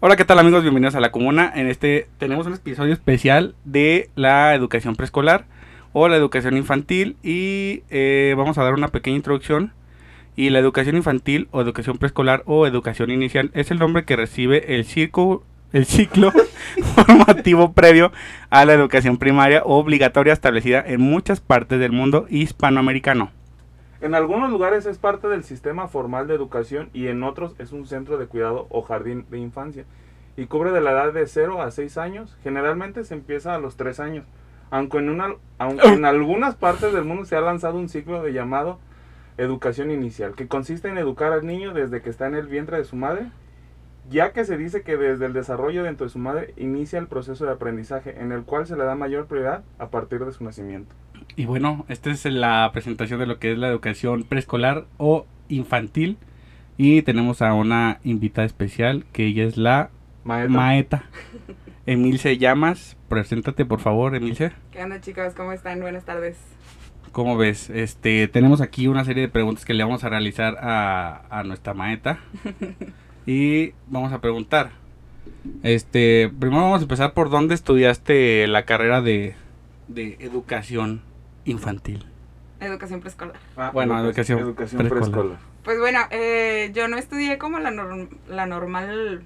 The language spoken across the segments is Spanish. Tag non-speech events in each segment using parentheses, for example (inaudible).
Hola, ¿qué tal amigos? Bienvenidos a La Comuna. En este tenemos un episodio especial de la educación preescolar o la educación infantil y eh, vamos a dar una pequeña introducción. Y la educación infantil o educación preescolar o educación inicial es el nombre que recibe el circo el ciclo (laughs) formativo previo a la educación primaria obligatoria establecida en muchas partes del mundo hispanoamericano. En algunos lugares es parte del sistema formal de educación y en otros es un centro de cuidado o jardín de infancia. Y cubre de la edad de 0 a 6 años. Generalmente se empieza a los 3 años. Aunque en, una, aunque en algunas partes del mundo se ha lanzado un ciclo de llamado educación inicial, que consiste en educar al niño desde que está en el vientre de su madre, ya que se dice que desde el desarrollo dentro de su madre inicia el proceso de aprendizaje, en el cual se le da mayor prioridad a partir de su nacimiento. Y bueno, esta es la presentación de lo que es la educación preescolar o infantil. Y tenemos a una invitada especial, que ella es la Maeta. maeta. (laughs) Emilce Llamas, preséntate por favor, Emilce. ¿Qué onda chicos? ¿Cómo están? Buenas tardes. ¿Cómo ves? Este, tenemos aquí una serie de preguntas que le vamos a realizar a, a nuestra maeta. (laughs) y vamos a preguntar. Este, primero vamos a empezar por dónde estudiaste la carrera de, de educación infantil. Educación preescolar. Ah, Bueno, educación educación preescolar. Pues bueno, eh, yo no estudié como la, norm- la normal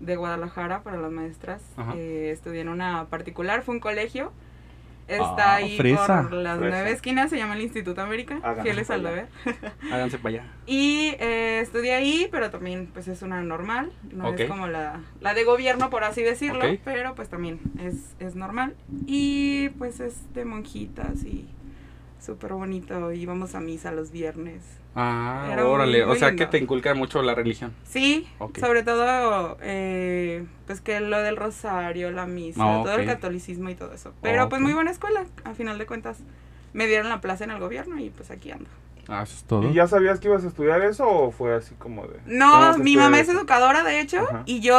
de Guadalajara para las maestras. Eh, estudié en una particular, fue un colegio. Está Ah, ahí fresa. por las Fresa. nueve esquinas, se llama el Instituto América, Háganse fieles al deber. (laughs) Háganse para allá. Y eh, estudié ahí, pero también pues es una normal, no es como la, la de gobierno por así decirlo, pero pues también es, es normal. Y pues es de monjitas y súper bonito, íbamos a misa los viernes. Ah, Era órale. o sea lindo. que te inculca mucho la religión. Sí, sobre todo eh, pues que lo del rosario, la misa, Ah, todo el catolicismo y todo eso. Pero pues Ok. muy buena escuela, a final de cuentas. Me dieron la plaza en el gobierno y pues aquí ando. Ah, eso es todo. ¿Y ya sabías que ibas a estudiar eso o fue así como de... No, "Vamos a mi mamá es eso"? educadora, de hecho, Ajá. y yo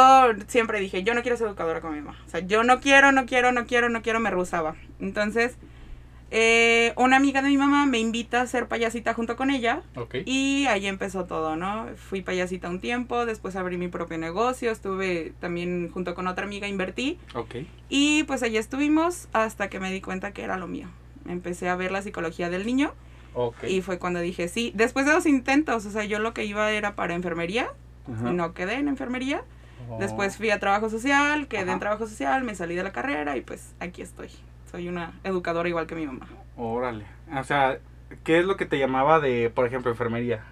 siempre dije, yo no quiero ser educadora como mi mamá. O sea, yo no quiero, no quiero, no quiero, no quiero, me rehusaba. Entonces, eh, una amiga de mi mamá me invita a ser payasita junto con ella, Ok. y ahí empezó todo, ¿no? Fui payasita un tiempo, después abrí mi propio negocio, estuve también junto con otra amiga, invertí, Ok. y pues allí estuvimos hasta que me di cuenta que era lo mío. Empecé a ver la psicología del niño. Ok. Y fue cuando dije, sí, después de dos intentos, o sea, yo lo que iba era para enfermería, no quedé en enfermería. Oh. Después fui a trabajo social, quedé Ajá. en trabajo social, me salí de la carrera y pues aquí estoy. Soy una educadora igual que mi mamá. Órale. O sea, ¿qué es lo que te llamaba de, por ejemplo, enfermería?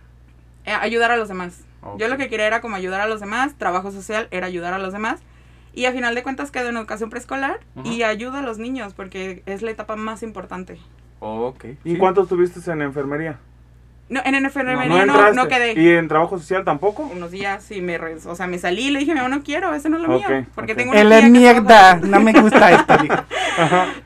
Eh, ayudar a los demás. Yo lo que quería era como ayudar a los demás, trabajo social era ayudar a los demás. Y a final de cuentas quedo en educación preescolar y Ajá. ayudo a los niños porque es la etapa más importante. Ok. ¿Y Sí. cuánto estuviste en enfermería? No, en enfermería no, no, entraste. no quedé. ¿Y en trabajo social tampoco? Unos días y me, re- o sea, me salí y le dije, mamá, no quiero, eso no es lo Ok, mío. Porque ok. tengo una Él tía es que mierda. trabaja- No me gusta (laughs) esto.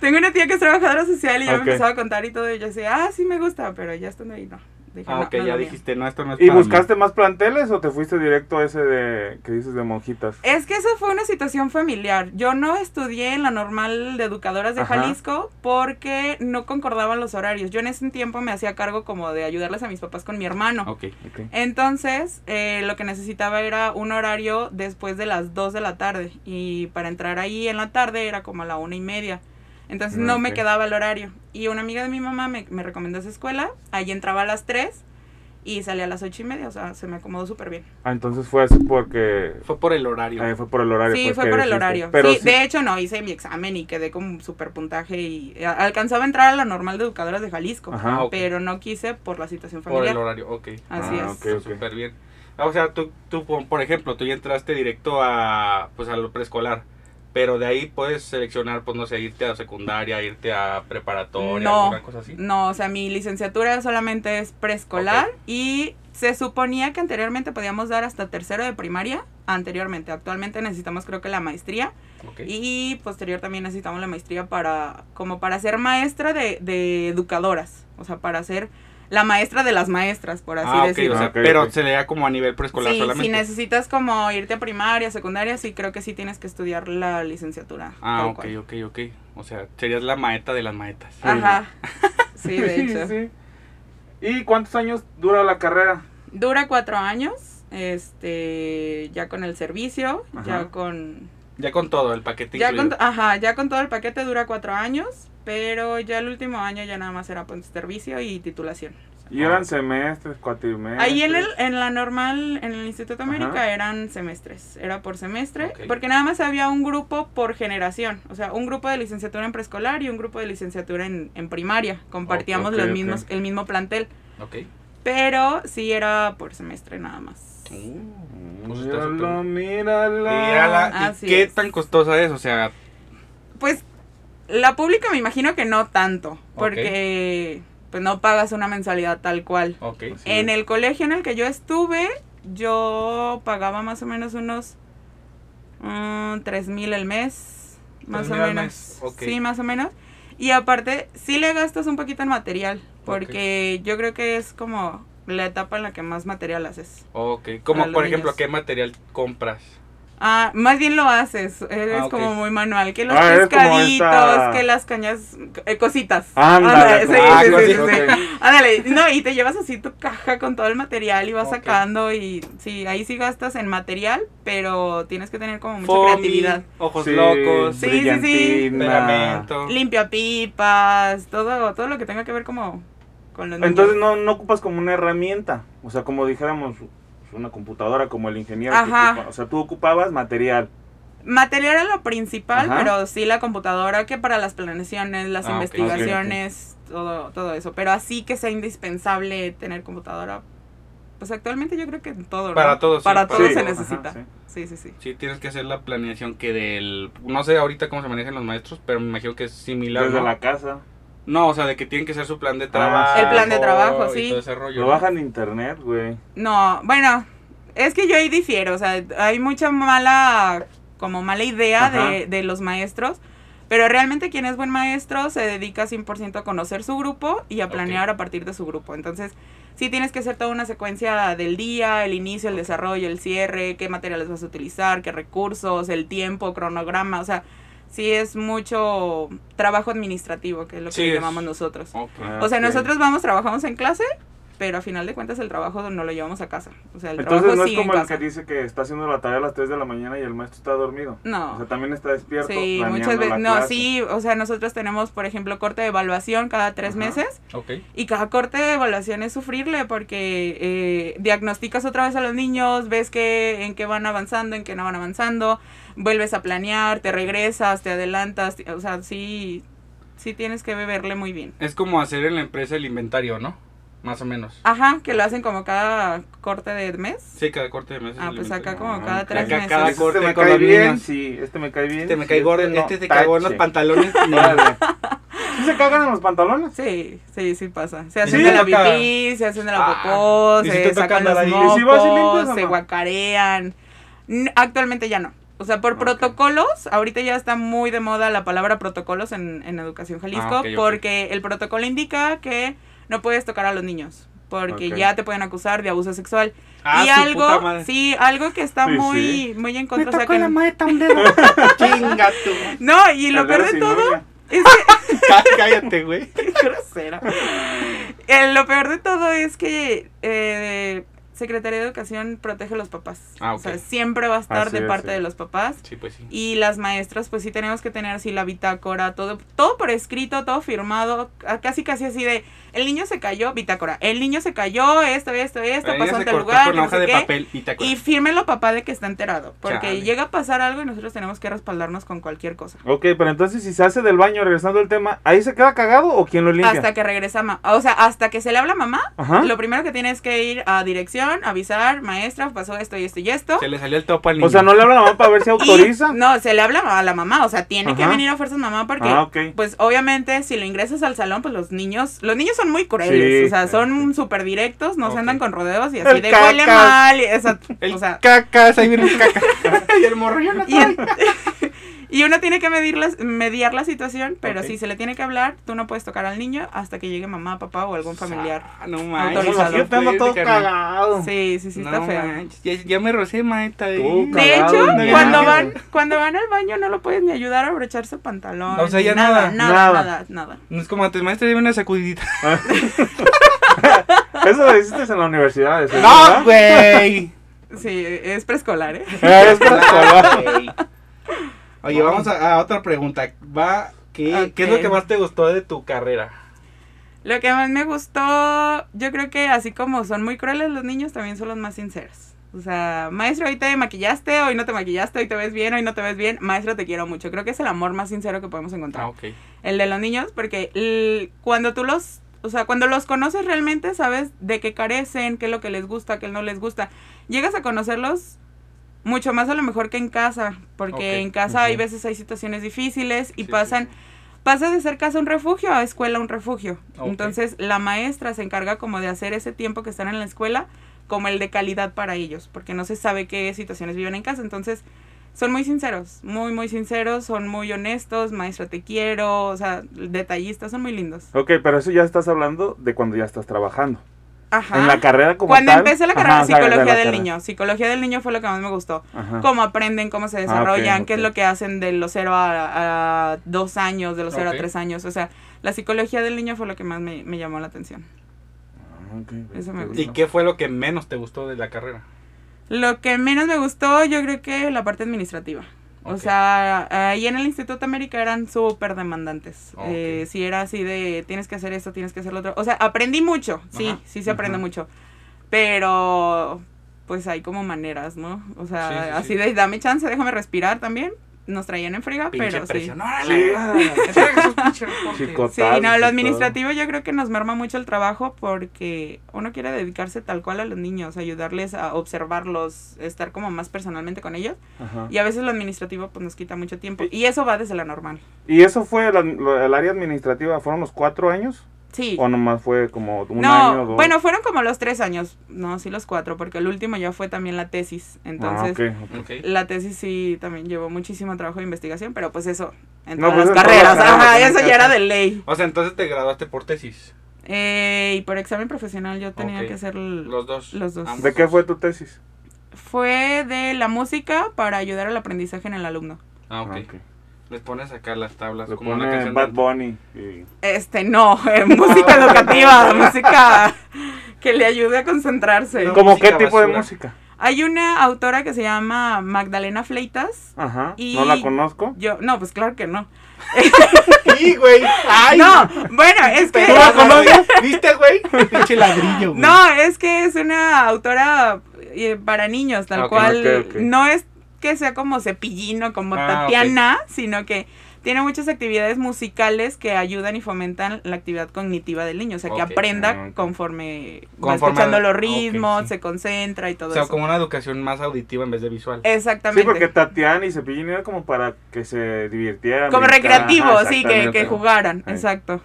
Tengo una tía que es trabajadora social y ya Ok. me empezaba a contar y todo. Y yo decía, ah, sí me gusta, pero ya estando ahí, no. Dije, Ah, no, ok, no ya dijiste, no, esto no es ¿Y para mí. buscaste más planteles o te fuiste directo a ese de que dices de monjitas? Es que eso fue una situación familiar. Yo no estudié en la normal de educadoras de Ajá. Jalisco porque no concordaban los horarios. Yo en ese tiempo me hacía cargo como de ayudarles a mis papás con mi hermano. Ok. Ok. Entonces, eh, lo que necesitaba era un horario después de las 2 de la tarde. Y para entrar ahí en la tarde era como a la una y media. Entonces Mm, no me ok. quedaba el horario. Y una amiga de mi mamá me, me recomendó esa escuela. Allí entraba a las 3 y salía a las ocho y media. O sea, se me acomodó súper bien. Ah, entonces fue así porque... Fue por el horario. eh, fue por el horario. Sí, pues, fue por el horario. Pero sí, sí- de hecho no, hice mi examen y quedé con súper puntaje y eh, alcanzaba a entrar a la normal de educadoras de Jalisco. Ajá. Ah, ok. Pero no quise por la situación Por familiar. el horario, ok. Así Ah, es. ok, ok. Súper bien. Ah, O sea, tú, tú, por por ejemplo, tú ya entraste directo a, pues, a lo preescolar. Pero de ahí puedes seleccionar, pues, no sé, irte a secundaria, irte a preparatoria, No, alguna cosa así. no, o sea, mi licenciatura solamente es preescolar y se suponía que anteriormente podíamos dar hasta tercero de primaria, anteriormente, actualmente necesitamos creo que la maestría Ok. y posterior también necesitamos la maestría para, como para ser maestra de, de educadoras, o sea, para ser la maestra de las maestras, por así ah, decirlo. o sea, Ok, pero se le da como a nivel preescolar Sí, solamente. si necesitas como irte a primaria, secundaria, sí creo que sí tienes que estudiar la licenciatura. Ah, ok, cual. ok, ok. O sea, serías la maeta de las maetas. Ajá. Sí, (laughs) de (laughs) hecho. sí. ¿Y cuántos años dura la carrera? Dura cuatro años. este, ya con el servicio, ya con, Ya con todo, el paquete ya con, ajá, ya con todo el paquete dura cuatro años, pero ya el último año ya nada más era pues, servicio y titulación. Y eran semestres, cuatrimestres. Ahí en, el, en la normal, en el Instituto América Ajá. eran semestres, era por semestre, porque nada más había un grupo por generación, o sea, un grupo de licenciatura en preescolar y un grupo de licenciatura en, en primaria, compartíamos los mismos, el mismo plantel, Ok. pero sí era por semestre nada más. Pues Míralo, súper- mírala. Mírala, ¿y qué es. tan costosa es? O sea, Pues la pública me imagino que no tanto, porque pues no pagas una mensualidad tal cual. Sí. En el colegio en el que yo estuve, yo pagaba más o menos unos mm, tres mil el mes, más o 3,000 al menos. mes. Sí, más o menos. Y aparte, sí le gastas un poquito en material, porque yo creo que es como la etapa en la que más material haces. Ok. Como por ejemplo. ¿qué material compras? Ah, más bien lo haces, eres Ah, como muy manual, que los Ah, pescaditos, esta- que las cañas, eh, cositas. Ándale, sí, ah, sí, sí, sí. Ándale, no, y te llevas así tu caja con todo el material y vas sacando y sí, ahí sí gastas en material, pero tienes que tener como mucha Foamy, creatividad. Ojos Sí, locos, Sí, sí, sí. Limpia pipas, todo, todo lo que tenga que ver como con los niños. Entonces no, no ocupas como una herramienta, o sea, como dijéramos una computadora como el ingeniero. que Ajá. ocupa. o sea, tú ocupabas material. Material era lo principal, Ajá. pero sí la computadora que para las planeaciones, las Ah, investigaciones, todo, todo eso. Pero así que sea indispensable tener computadora. Pues actualmente yo creo que en todo, ¿no? Para todo, sí, Para para todo Sí, se ajá, necesita. sí. Sí, sí, sí. Sí, tienes que hacer la planeación que del... No sé ahorita cómo se manejan los maestros, pero me imagino que es similar, Desde ¿no? la casa. No, o sea, de que tienen que hacer su plan de Ah, trabajo. El plan de trabajo, sí. todo ese rollo, Lo ¿no? bajan en internet, güey. No, bueno, es que yo ahí difiero, o sea, hay mucha mala, como mala idea de, de los maestros, pero realmente quien es buen maestro se dedica 100% a conocer su grupo y a planear a partir de su grupo. Entonces, sí tienes que hacer toda una secuencia del día, el inicio, el desarrollo, el cierre, qué materiales vas a utilizar, qué recursos, el tiempo, cronograma, o sea, sí es mucho trabajo administrativo, que es lo que Sí, llamamos nosotros. Ah, O sea, ok. nosotros vamos, trabajamos en clase, pero a final de cuentas el trabajo no lo llevamos a casa. O sea, el Entonces trabajo no es sigue como en el casa. que dice que está haciendo la tarea a las 3 de la mañana y el maestro está dormido. No. O sea, también está despierto. Sí, muchas veces. No, clase. sí, o sea, nosotros tenemos, por ejemplo, corte de evaluación cada tres Ajá. meses. Ok. Y cada corte de evaluación es sufrirle porque eh, diagnosticas otra vez a los niños, ves que en qué van avanzando, en qué no van avanzando, vuelves a planear, te regresas, te adelantas, o sea, sí, sí tienes que beberle muy bien. Es como hacer en la empresa el inventario, ¿no? Más o menos. Ajá, que lo hacen como cada corte de mes. Sí, cada corte de mes. es Ah, pues acá como Ah, cada tres Acá meses. cada Este corte me con cae bien, niños. sí, este me cae bien. Este me sí, cae gordo, no, este se cagó en los pantalones. (laughs) ¿Sí se cagan en los pantalones? Sí, sí, sí pasa. Se ¿Y hacen si de te la pipí, se hacen de la Ah, popó, ¿y si se te toca sacan los mocos, ¿Y si vas y limpias o se no? guacarean. Actualmente ya no. O sea, por Ok. protocolos, ahorita ya está muy de moda la palabra protocolos en, en Educación Jalisco, Ah, ok, ok. porque el protocolo indica que no puedes tocar a los niños, porque Ok. ya te pueden acusar de abuso sexual. Ah, y su puta algo, madre. sí, algo que está Sí, muy, sí. muy en Me contra. o sea, tocó que- la un (laughs) dedo. Chinga tú. no, y lo peor de todo uña. (laughs) es (laughs) que Cá- Cállate, güey. Qué grosera. Eh, lo peor de todo es que eh, Secretaría de Educación protege a los papás. Ah, O sea, siempre va a estar Así de es, parte sí. de los papás. Sí, pues sí. Y las maestras, pues sí tenemos que tener así la bitácora, todo, todo por escrito, todo firmado, a- casi casi así de, el niño se cayó, bitácora, el niño se cayó, esto, esto, esto, pasó el cortó lugar, no sé de qué. papel y fírmelo papá de que está enterado, porque Chale. llega a pasar algo y nosotros tenemos que respaldarnos con cualquier cosa. Ok, pero entonces si se hace del baño, regresando al tema, ¿ahí se queda cagado o quién lo limpia? Hasta que regresa mamá, o sea, hasta que se le habla a mamá, Ajá. Lo primero que tienes que ir a dirección, avisar, maestra, pasó esto y esto y esto. Se le salió el topo al niño. O sea, no le habla a la mamá para ver si (laughs) Y- autoriza. no, se le habla a la mamá, o sea, tiene que venir a fuerzas mamá porque, Ah, pues obviamente, si lo ingresas al salón, pues los niños, los niños son muy crueles, Sí, o sea, son sí. súper directos, no se andan con rodeos y así El de huele mal, y, esa- El o sea, cacas, ahí viene el caca. (laughs) y el morro yo no y, (laughs) y uno tiene que medir las- mediar la situación, pero si se le tiene que hablar, tú no puedes tocar al niño hasta que llegue mamá, papá o algún familiar. No manches. Yo te ando todo cagado. Sí, sí, sí, está feo. Ya, ya me rocé, maeta. ahí. De Cagado, hecho, no, cuando van, cuando van al baño no lo puedes ni ayudar a abrocharse el pantalón. O sea, ya nada, nada. nada, Nada. nada, nada. No es como antes, maestra, dime una sacudidita. (laughs) Eso lo hiciste en la universidad. ¿eso, ¡No, güey! Sí, es preescolar, ¿eh? Ah, es preescolar. (laughs) Oye, vamos a, a otra pregunta. Va, ¿qué, ¿Qué es lo que más te gustó de tu carrera? Lo que más me gustó, yo creo que así como son muy crueles los niños, también son los más sinceros. O sea, maestro, hoy te maquillaste, hoy no te maquillaste, hoy te ves bien, hoy no te ves bien. Maestro, te quiero mucho. Creo que es el amor más sincero que podemos encontrar. Ah, ok. El de los niños, porque el- cuando tú los, o sea, cuando los conoces realmente sabes de qué carecen, qué es lo que les gusta, qué no les gusta. Llegas a conocerlos mucho más a lo mejor que en casa, porque en casa hay veces hay situaciones difíciles y Sí, pasan, sí. pasa de ser casa un refugio a escuela un refugio. Entonces la maestra se encarga como de hacer ese tiempo que están en la escuela como el de calidad para ellos, porque no se sabe qué situaciones viven en casa. Entonces son muy sinceros, muy, muy sinceros, son muy honestos, maestra te quiero, o sea, detallistas, son muy lindos. Ok, pero eso ya estás hablando de cuando ya estás trabajando. Ajá. En la carrera como Cuando tal. empecé la Ajá, carrera de la psicología del carrera. niño, psicología del niño fue lo que más me gustó. Ajá. Cómo aprenden, cómo se desarrollan, ok, qué es lo que hacen de los 0 a, a 2 años, de los 0 Ok. a 3 años. O sea, la psicología del niño fue lo que más me, me llamó la atención. Ah, ok, Eso me qué gusta. ¿Y qué fue lo que menos te gustó de la carrera? Lo que menos me gustó, yo creo que la parte administrativa. O sea, ahí en el Instituto América eran súper demandantes. Ok. Eh, si era así de tienes que hacer esto, tienes que hacer lo otro. O sea, aprendí mucho, sí, Ajá. sí se aprende mucho. Pero, pues hay como maneras, ¿no? O sea, Sí, sí, así sí. de dame chance, déjame respirar también. Nos traían en friga, Pinche pero sí. presión. Sí. (laughs) Sí, Total, no, sí, lo administrativo yo creo que nos merma mucho el trabajo porque uno quiere dedicarse tal cual a los niños, ayudarles a observarlos, estar como más personalmente con ellos. Ajá. Y a veces lo administrativo pues nos quita mucho tiempo. Y eso va desde la normal. ¿Y eso fue la- el área administrativa? ¿Fueron los cuatro años? Sí. ¿O nomás fue como un no, año dos? bueno, fueron como los tres años. No, sí los cuatro, porque el último ya fue también la tesis. Entonces, Ah. Ok. la tesis sí también llevó muchísimo trabajo de investigación, pero pues eso, en No, todas pues las en todas las carreras. Ajá, eso ya era de ley. O sea, entonces te graduaste por tesis. Eh, y por examen profesional yo tenía que hacer Los dos. Los dos. ¿De qué fue tu tesis? Fue de la música para ayudar al aprendizaje en el alumno. Ah, ok. Les pones acá las tablas Le como una pone canción Bad de- Bunny. y- Este, no, (laughs) eh, (laughs) música Ah, educativa, música que le ayude a concentrarse. No. ¿Cómo qué tipo de música? Hay una autora que se llama Magdalena Fleitas. Ajá. Y- No la conozco. Yo, no, pues claro que no. (laughs) Sí, güey. Ay, no, bueno, es que... ¿Tú la conoces? ¿Viste, güey? Pinche ladrillo, güey. No, es que es una autora eh, para niños, tal Ah, cual. No es que sea como Cepillino, como Ah, Tatiana, sino que tiene muchas actividades musicales que ayudan y fomentan la actividad cognitiva del niño. O sea, que aprenda Ah, conforme, va escuchando a- los ritmos, sí. se concentra y todo O sea, eso. como una educación más auditiva en vez de visual. Exactamente. Sí, porque Tatiana y Cepillín era como para que se divirtieran. como recreativo, Ajá, sí, que, jugaran. Sí. Exacto.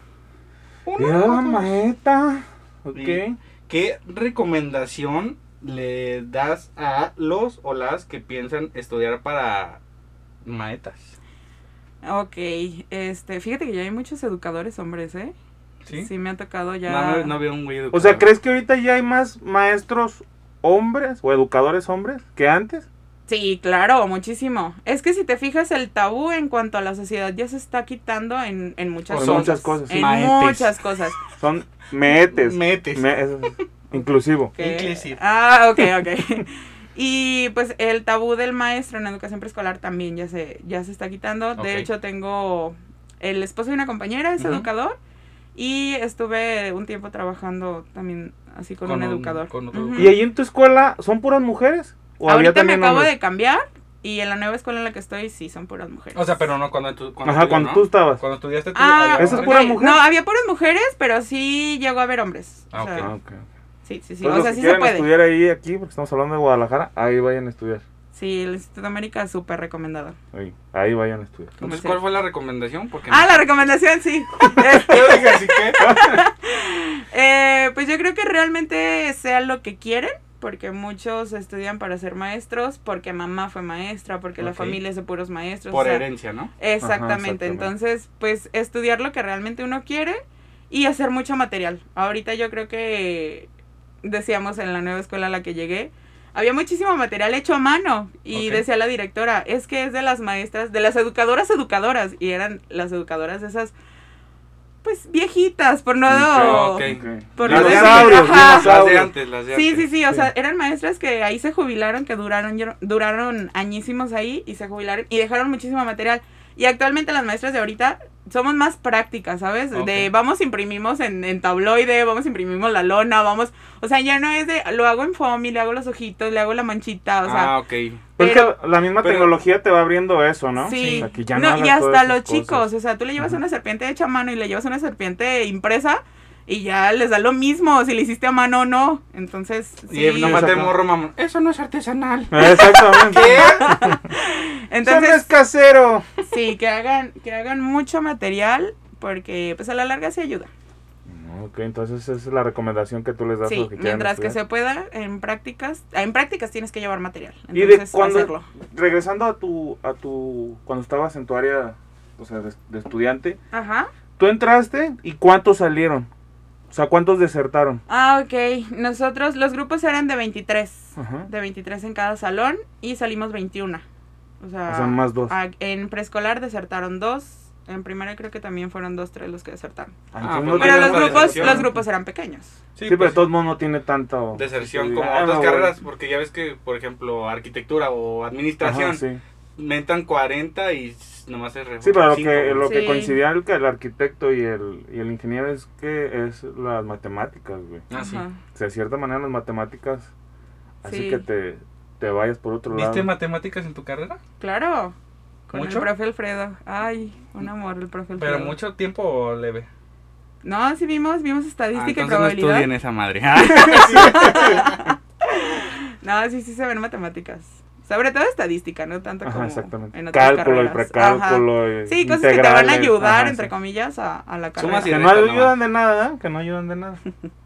Mira la maeta. Ok. ¿Qué recomendación le das a los o las que piensan estudiar para maetas? Ok, este, fíjate que ya hay muchos educadores hombres, ¿eh? ¿Sí? Sí, me ha tocado ya. No, no, no veo un güey O educador. sea, ¿crees que ahorita ya hay más maestros hombres o educadores hombres que antes? Sí, claro, muchísimo. Es que si te fijas, el tabú en cuanto a la sociedad ya se está quitando en, en muchas Por cosas. muchas cosas, sí. En Maetes. muchas cosas. Son metes. Metes. Me- inclusivo. Que- Inclusive. Ah, ok, ok. (laughs) y pues el tabú del maestro en educación preescolar también ya se, ya se está quitando. De hecho, tengo el esposo de una compañera, es educador. Y estuve un tiempo trabajando también así con, Con un un- educador. con otro. ¿Y ahí en tu escuela son puras mujeres? ¿O había Ahorita me también acabo hombres? de cambiar y en la nueva escuela en la que estoy sí son puras mujeres. O sea, pero no cuando tú. Cuando Ajá, tú, cuando ¿no? tú estabas. Cuando estudiaste tú. Ah, había ¿Esa es hombres. pura ok. mujer? No, había puras mujeres, pero sí llegó a haber hombres. O Ah, sea, ok. Ok. Sí, sí, sí. Entonces, o los sea, que sí se puede. estudiar ahí, aquí, porque estamos hablando de Guadalajara, ahí vayan a estudiar. Sí, el Instituto de América súper recomendado. Ahí, ahí vayan a estudiar. Entonces, Sí. ¿cuál fue la recomendación? Porque Ah, la recomendación, sí. (laughs) (laughs) Eh, pues yo creo que realmente sea lo que quieren, porque muchos estudian para ser maestros, porque mamá fue maestra, porque la Ok. familia es de puros maestros. Por o sea, herencia, ¿no? Exactamente. Ajá, exactamente. Entonces, pues estudiar lo que realmente uno quiere y hacer mucho material. Ahorita yo creo que decíamos en la nueva escuela a la que llegué, había muchísimo material hecho a mano y decía la directora, es que es de las maestras, de las educadoras educadoras y eran las educadoras de esas pues viejitas, por no... Ok. Por Las no de decir- antes, ajá. las de antes, las de Sí, sí, sí, o Sí. sea, eran maestras que ahí se jubilaron, que duraron, duraron añísimos ahí y se jubilaron y dejaron muchísimo material. Y actualmente las maestras de ahorita somos más prácticas, ¿sabes? De vamos, imprimimos en, en tabloide, vamos, imprimimos la lona, vamos, o sea, ya no es de, lo hago en foamy, le hago los ojitos, le hago la manchita, o sea, ah, ok. Pero es que la misma pero- tecnología te va abriendo eso, ¿no? Sí, O sea, que ya no, no y hasta los chicos, o sea, tú le llevas Ajá. una serpiente hecha a mano y le llevas una serpiente impresa y ya les da lo mismo si le hiciste a mano o no. Entonces, sí. Y no mate morro, mamón. Eso no es artesanal. (laughs) Exactamente. Entonces, (laughs) Eso no es casero. sí, que hagan que hagan mucho material porque pues a la larga sí ayuda. Ok, entonces esa es la recomendación que tú les das Sí, que mientras que se pueda en prácticas, ah, en prácticas tienes que llevar material. Y de Entonces, cuando, hacerlo. regresando a tu, a tu, cuando estabas en tu área, o sea, de, de estudiante, Ajá. tú entraste y cuántos salieron, o sea, cuántos desertaron. Ah, ok. Nosotros los grupos eran de 23. Ajá. de 23 en cada salón y salimos 21. O sea, O sea, más dos. a- en preescolar desertaron dos. En primaria creo que también fueron dos, tres los que desertaron. Ah, Entonces pues no no Pero los grupos, los grupos eran pequeños. Sí, Sí, pero pues, de todos modos no tiene tanto... deserción Sí, como ah, otras no, carreras, porque ya ves que, por ejemplo, arquitectura o administración, Ajá, sí. Mentan 40 y nomás es re- Sí, pero lo que, lo Sí. que coincidía el, que el arquitecto y el, y el ingeniero es que es las matemáticas, güey. Ah, sí. O sea, de cierta manera las matemáticas así Sí. que te, te vayas por otro ¿Viste lado. matemáticas en tu carrera? Claro. Con ¿Mucho? el profe Alfredo. Ay, un amor el profe Alfredo. Pero mucho tiempo leve. No, sí vimos, vimos Ah, estadística y entonces no probabilidad. estudien esa madre. (laughs) (laughs) (laughs) no, sí, sí se ven matemáticas. Sobre todo estadística, no tanto Ajá, como exactamente. en otras Cálculo y carreras. precálculo. Ajá. y Sí, cosas que te van a ayudar, Ajá, entre sí. comillas, a, a la carrera. Sumas Que no ayudan de nada, ¿eh? que no ayudan de nada.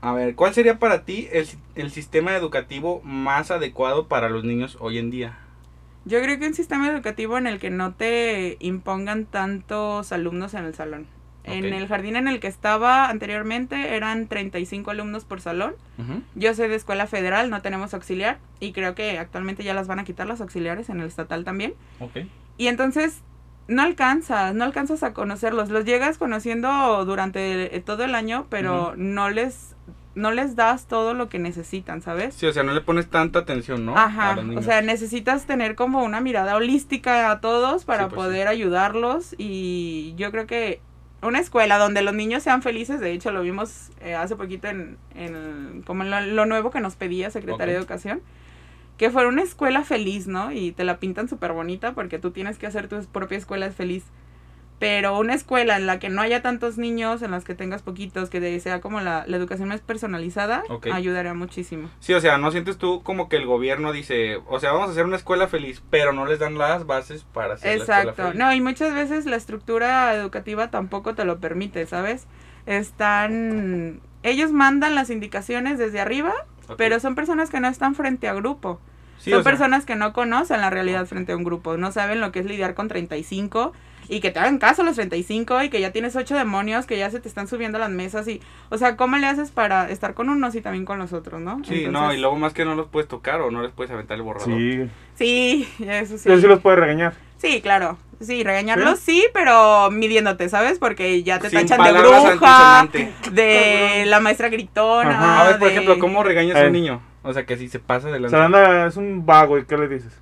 A ver, ¿cuál sería para ti el, el sistema educativo más adecuado para los niños hoy en día? Yo creo que un sistema educativo en el que no te impongan tantos alumnos en el salón. En el jardín en el que estaba anteriormente eran 35 alumnos por salón. Yo soy de escuela federal, no tenemos auxiliar y creo que actualmente ya las van a quitar las auxiliares en el estatal también. Ok. Y entonces no alcanzas, no alcanzas a conocerlos. Los llegas conociendo durante todo el año, pero no les no les das todo lo que necesitan, ¿sabes? Sí, o sea, no le pones tanta atención, ¿no? Ajá, o sea, necesitas tener como una mirada holística a todos para Sí, pues poder ayudarlos y yo creo que una escuela donde los niños sean felices, de hecho lo vimos eh, hace poquito en, en como en lo, lo nuevo que nos pedía Secretaría de. Educación, que fuera una escuela feliz, ¿no? Y te la pintan súper bonita porque tú tienes que hacer tu propia escuela feliz. Pero una escuela en la que no haya tantos niños, en las que tengas poquitos, que sea como la, la educación más personalizada, Ok. ayudaría muchísimo. Sí, o sea, no sientes tú como que el gobierno dice, o sea, vamos a hacer una escuela feliz, pero no les dan las bases para hacer la Exacto. escuela feliz. No, y muchas veces la estructura educativa tampoco te lo permite, ¿sabes? Están... Ellos mandan las indicaciones desde arriba, pero son personas que no están frente a grupo. Sí, son sea, personas que no conocen la realidad frente a un grupo, no saben lo que es lidiar con 35 y que te hagan caso a los 35 y que ya tienes ocho demonios que ya se te están subiendo a las mesas y, o sea, ¿cómo le haces para estar con unos y también con los otros, no? Sí, no, y luego más que no los puedes tocar o no les puedes aventar el borrador. Sí. Sí, eso sí. Él sí los puede regañar. Sí, claro. Sí, regañarlos sí, pero midiéndote, ¿sabes? Porque ya te Sin tachan de bruja, de la maestra gritona. Ajá. A ver, por de ejemplo, ¿cómo regañas a Eh. un niño? O sea, que si se pasa de O la... sea, anda, es un vago, ¿y qué le dices?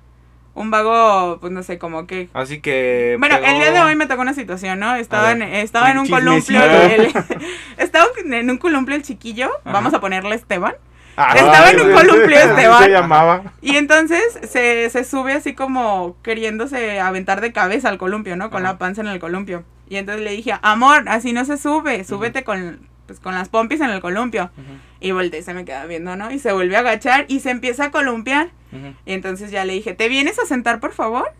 Un vago, pues no sé, como que... Así que... Bueno, pegó- el día de hoy me tocó una situación, ¿no? Estaba, en, estaba en un columpio. el- (laughs) estaba en un columpio el chiquillo, Ajá. vamos a ponerle Esteban. Ah, Estaba en un columpio, Esteban. se llamaba. Y entonces se, se sube así como queriéndose aventar de cabeza al columpio, ¿no? Con Ajá. la panza en el columpio. Y entonces le dije, amor, así no se sube, súbete con, pues, con las pompis en el columpio. Y volteé, se me queda viendo, ¿no? Y se vuelve a agachar y se empieza a columpiar. Y entonces ya le dije, ¿te vienes a sentar, por favor?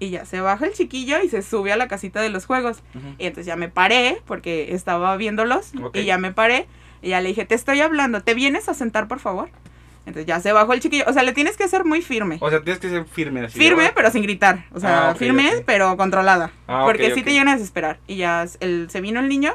Y ya se baja el chiquillo y se sube a la casita de los juegos. Y entonces ya me paré, porque estaba viéndolos. Y ya me paré. Y ya le dije, te estoy hablando, ¿te vienes a sentar, por favor? Entonces ya se bajó el chiquillo. O sea, le tienes que ser muy firme. O sea, tienes que ser firme así. Firme, ¿verdad? pero sin gritar. O sea, Ah, firme, pero controlada. Ah, porque sí ok. te llegan a desesperar. Y ya el, se vino el niño.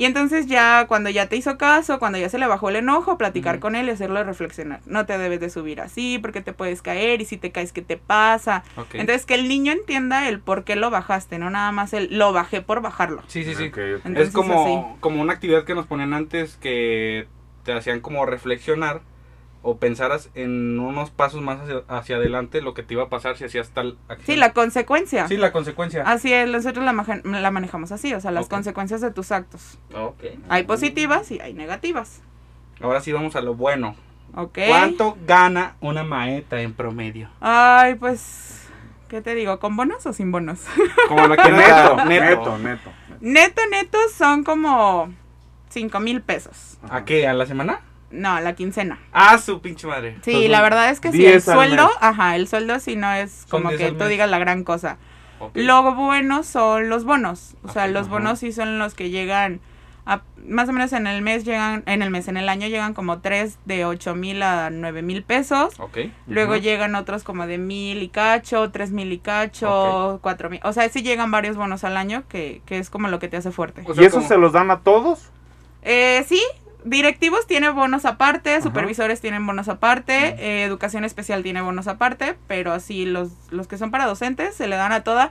Y entonces ya cuando ya te hizo caso, cuando ya se le bajó el enojo, platicar con él y hacerlo reflexionar. No te debes de subir así porque te puedes caer y si te caes, ¿qué te pasa? Entonces que el niño entienda el por qué lo bajaste, no nada más el lo bajé por bajarlo. sí, sí, sí. Entonces, es como, así. como una actividad que nos ponían antes que te hacían como reflexionar o pensaras en unos pasos más hacia, hacia adelante lo que te iba a pasar si hacías tal acción. Sí, la consecuencia. Sí, la consecuencia. Así es, nosotros la, maja- la manejamos así, o sea, las consecuencias de tus actos. Ok. Hay positivas y hay negativas. Ahora sí vamos a lo bueno. ¿Ok? ¿Cuánto gana una maeta en promedio? Ay, pues, ¿qué te digo? ¿Con bonos o sin bonos? (laughs) Como la que Neto, neto, neto. neto, neto son como 5 mil pesos. ¿A qué? ¿A la semana? No, la quincena. Ah, su pinche madre. Sí, Entonces, la verdad es que sí, 10 el sueldo, mes. ajá, el sueldo sí no es como 10 que tú digas la gran cosa. Ok. Lo bueno son los bonos. O sea, los ajá. bonos sí son los que llegan a- más o menos en el mes llegan, en el mes, en el año llegan como tres de 8 mil a 9 mil pesos. Ok. Luego llegan otros como de mil y cacho, tres mil y cacho, cuatro mil. O sea, sí llegan varios bonos al año que, que es como lo que te hace fuerte. O sea, ¿Y eso como- se los dan a todos? Eh, sí, directivos tienen bonos aparte, supervisores tienen bonos aparte, eh, educación especial tiene bonos aparte, pero así los, los que son para docentes se le dan a toda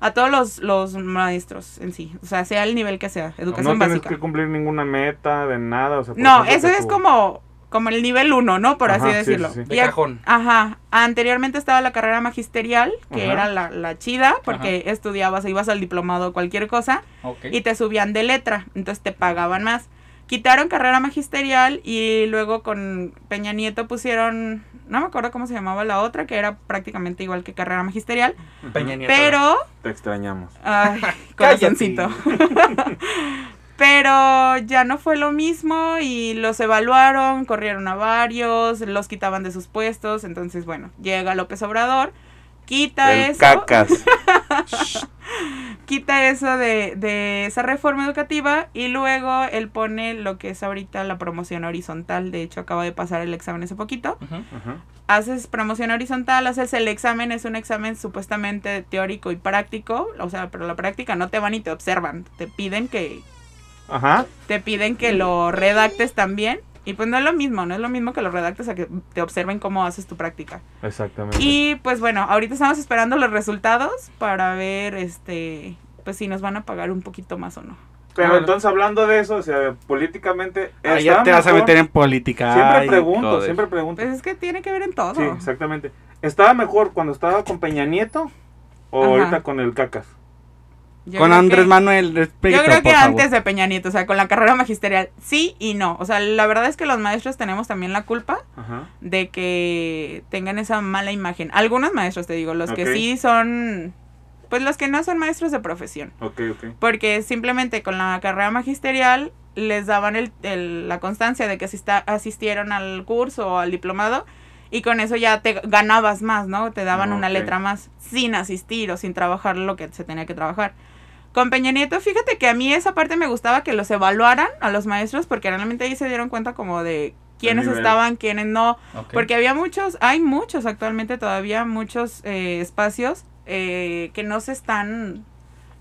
a todos los, los maestros en sí, o sea, sea el nivel que sea, educación no tienes básica. que cumplir ninguna meta de nada. O sea, por No, eso es tú- como como el nivel 1, ¿no? Por Ajá, así sí, decirlo. sí, sí. De Y cajón. Ajá. Anteriormente estaba la carrera magisterial, que Ajá. era la, la chida, porque estudiabas, ibas al diplomado o cualquier cosa, y te subían de letra, entonces te pagaban más. Quitaron carrera magisterial y luego con Peña Nieto pusieron, no me acuerdo cómo se llamaba la otra, que era prácticamente igual que carrera magisterial. Peña Nieto. pero, Te extrañamos. ay, (laughs) (laughs) corazoncito. (laughs) Pero ya no fue lo mismo y los evaluaron, corrieron a varios, los quitaban de sus puestos, entonces bueno, llega López Obrador, quita El eso, cacas. Quita eso de, de esa reforma educativa y luego él pone lo que es ahorita la promoción horizontal, de hecho acaba de pasar el examen hace poquito, haces promoción horizontal, haces el examen, es un examen supuestamente teórico y práctico, o sea, pero la práctica no te van y te observan, te piden que, Ajá. te piden que lo redactes también. Y pues no es lo mismo, no es lo mismo que lo redactes a que te observen cómo haces tu práctica. Exactamente. Y pues bueno, ahorita estamos esperando los resultados para ver este pues si nos van a pagar un poquito más o no. Pero Bueno. entonces hablando de eso, o sea, políticamente. Ah, ya te vas a meter en política. Siempre Ay, pregunto, joder. siempre pregunto. Pues es que tiene que ver en todo. Sí, exactamente. ¿Estaba mejor cuando estaba con Peña Nieto o Ajá. ahorita con el cacas? Yo Con Andrés que- Manuel, Yo creo que antes de Peña Nieto, o sea, con la carrera magisterial, sí y no. O sea, la verdad es que los maestros tenemos también la culpa Ajá. de que tengan esa mala imagen. Algunos maestros, te digo, los que sí son, pues los que no son maestros de profesión. Ok, ok. Porque simplemente con la carrera magisterial les daban el, el- la constancia de que asista- asistieron al curso o al diplomado y con eso ya te ganabas más, ¿no? Te daban una letra más sin asistir o sin trabajar lo que se tenía que trabajar. Con Peña Nieto, fíjate que a mí esa parte me gustaba que los evaluaran a los maestros porque realmente ahí se dieron cuenta como de quiénes estaban, quiénes no, porque había muchos, hay muchos actualmente todavía, muchos eh, espacios eh, que no se están,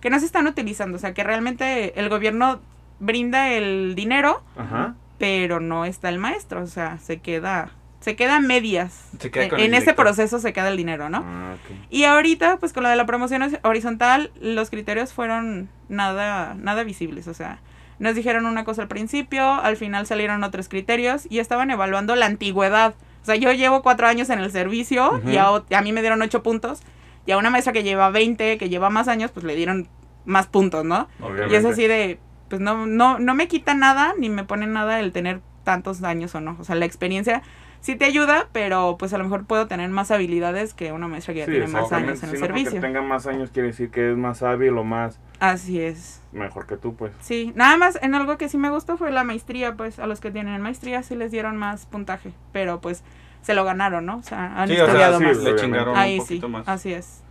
que no se están utilizando. O sea, que realmente el gobierno brinda el dinero, Ajá. pero no está el maestro. O sea, se queda, se queda a medias. Se queda en con director. proceso se queda el dinero, ¿no? Ah. Y ahorita, pues con lo de la promoción hor- horizontal, los criterios fueron nada, nada visibles. O sea, nos dijeron una cosa al principio, al final salieron otros criterios y estaban evaluando la antigüedad. O sea, yo llevo cuatro años en el servicio y a, mí me dieron ocho puntos. Y a una maestra que lleva 20, que lleva más años, pues le dieron más puntos, ¿no? Y es Obviamente. así de, pues no, no, no me quita nada, ni me pone nada el tener tantos años o no. O sea, la experiencia sí te ayuda, pero pues a lo mejor puedo tener más habilidades que una maestra que ya Sí, tiene más años en el servicio. tenga más años quiere decir que es más hábil o más Así es. mejor que tú, pues. Sí, nada más en algo que sí me gustó fue la maestría, pues a los que tienen maestría sí les dieron más puntaje, pero pues se lo ganaron, ¿no? O sea, han Sí, o sea, estudiado sí, más. le chingaron Ahí un sí, poquito más. así es.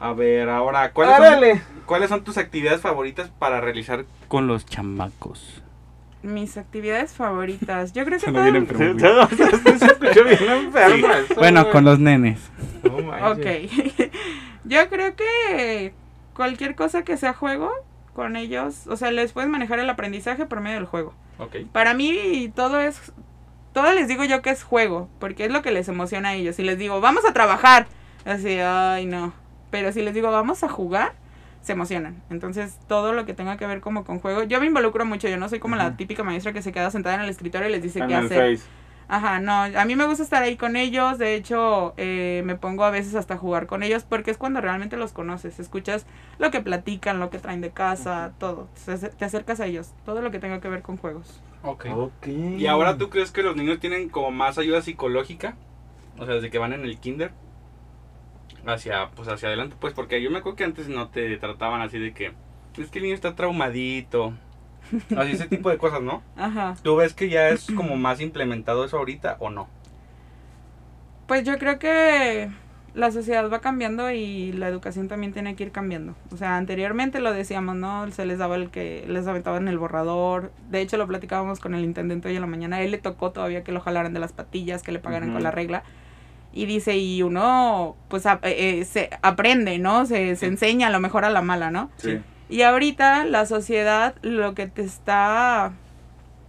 A ver, ahora, ¿cuáles. ¿cuáles son tus actividades favoritas para realizar con los chamacos? Mis actividades favoritas. Yo creo que todo- (laughs) bien enfermo eso, Bueno, con los nenes. Manches. Ok. (laughs) Yo creo que cualquier cosa que sea juego, con ellos, o sea, les puedes manejar el aprendizaje por medio del juego. Ok. Para mí todo es, todo les digo yo que es juego, porque es lo que les emociona a ellos. Si les digo, vamos a trabajar, así, ay no. Pero si les digo, vamos a jugar, se emocionan. Entonces, todo lo que tenga que ver como con juego, yo me involucro mucho, yo no soy como la típica maestra que se queda sentada en el escritorio y les dice En qué el hacer. Face. Ajá, no, a mí me gusta estar ahí con ellos, de hecho eh, me pongo a veces hasta a jugar con ellos porque es cuando realmente los conoces, escuchas lo que platican, lo que traen de casa, todo, te acer- te acercas a ellos, todo lo que tenga que ver con juegos. Ok. Ok. ¿Y ahora tú crees que los niños tienen como más ayuda psicológica? O sea, desde que van en el kinder hacia pues hacia adelante, pues porque yo me acuerdo que antes no te trataban así de que es que el niño está traumadito. (laughs) Así ese tipo de cosas, ¿no? Ajá, ¿Tú ves que ya es como más implementado eso ahorita o no? pues yo creo que la sociedad va cambiando y la educación también tiene que ir cambiando. O sea, anteriormente lo decíamos, ¿no? Se les daba el que les aventaban el borrador. De hecho, lo platicábamos con el intendente hoy en la mañana. A él le tocó todavía que lo jalaran de las patillas, que le pagaran con la regla. Y dice, y uno, pues, ap- eh, eh, se aprende, ¿no? Se, se enseña a lo mejor a la mala, ¿no? Sí. Y ahorita la sociedad lo que te está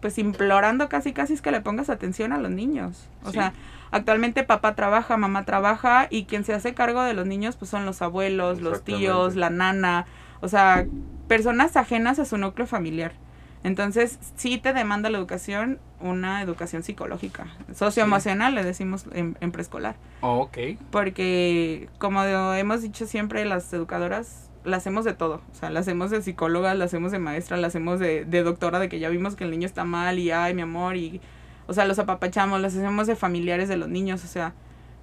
pues implorando casi casi es que le pongas atención a los niños. O Sí. sea, actualmente papá trabaja, mamá trabaja y quien se hace cargo de los niños pues son los abuelos, los tíos, la nana, o sea, personas ajenas a su núcleo familiar. Entonces, sí te demanda la educación una educación psicológica, socioemocional, le decimos en, en preescolar. Oh, ok. porque como hemos dicho siempre las educadoras la hacemos de todo, o sea, la hacemos de psicóloga, la hacemos de maestra, la hacemos de, de doctora, de que ya vimos que el niño está mal y ay, mi amor, y, o sea, los apapachamos, las hacemos de familiares de los niños, o sea,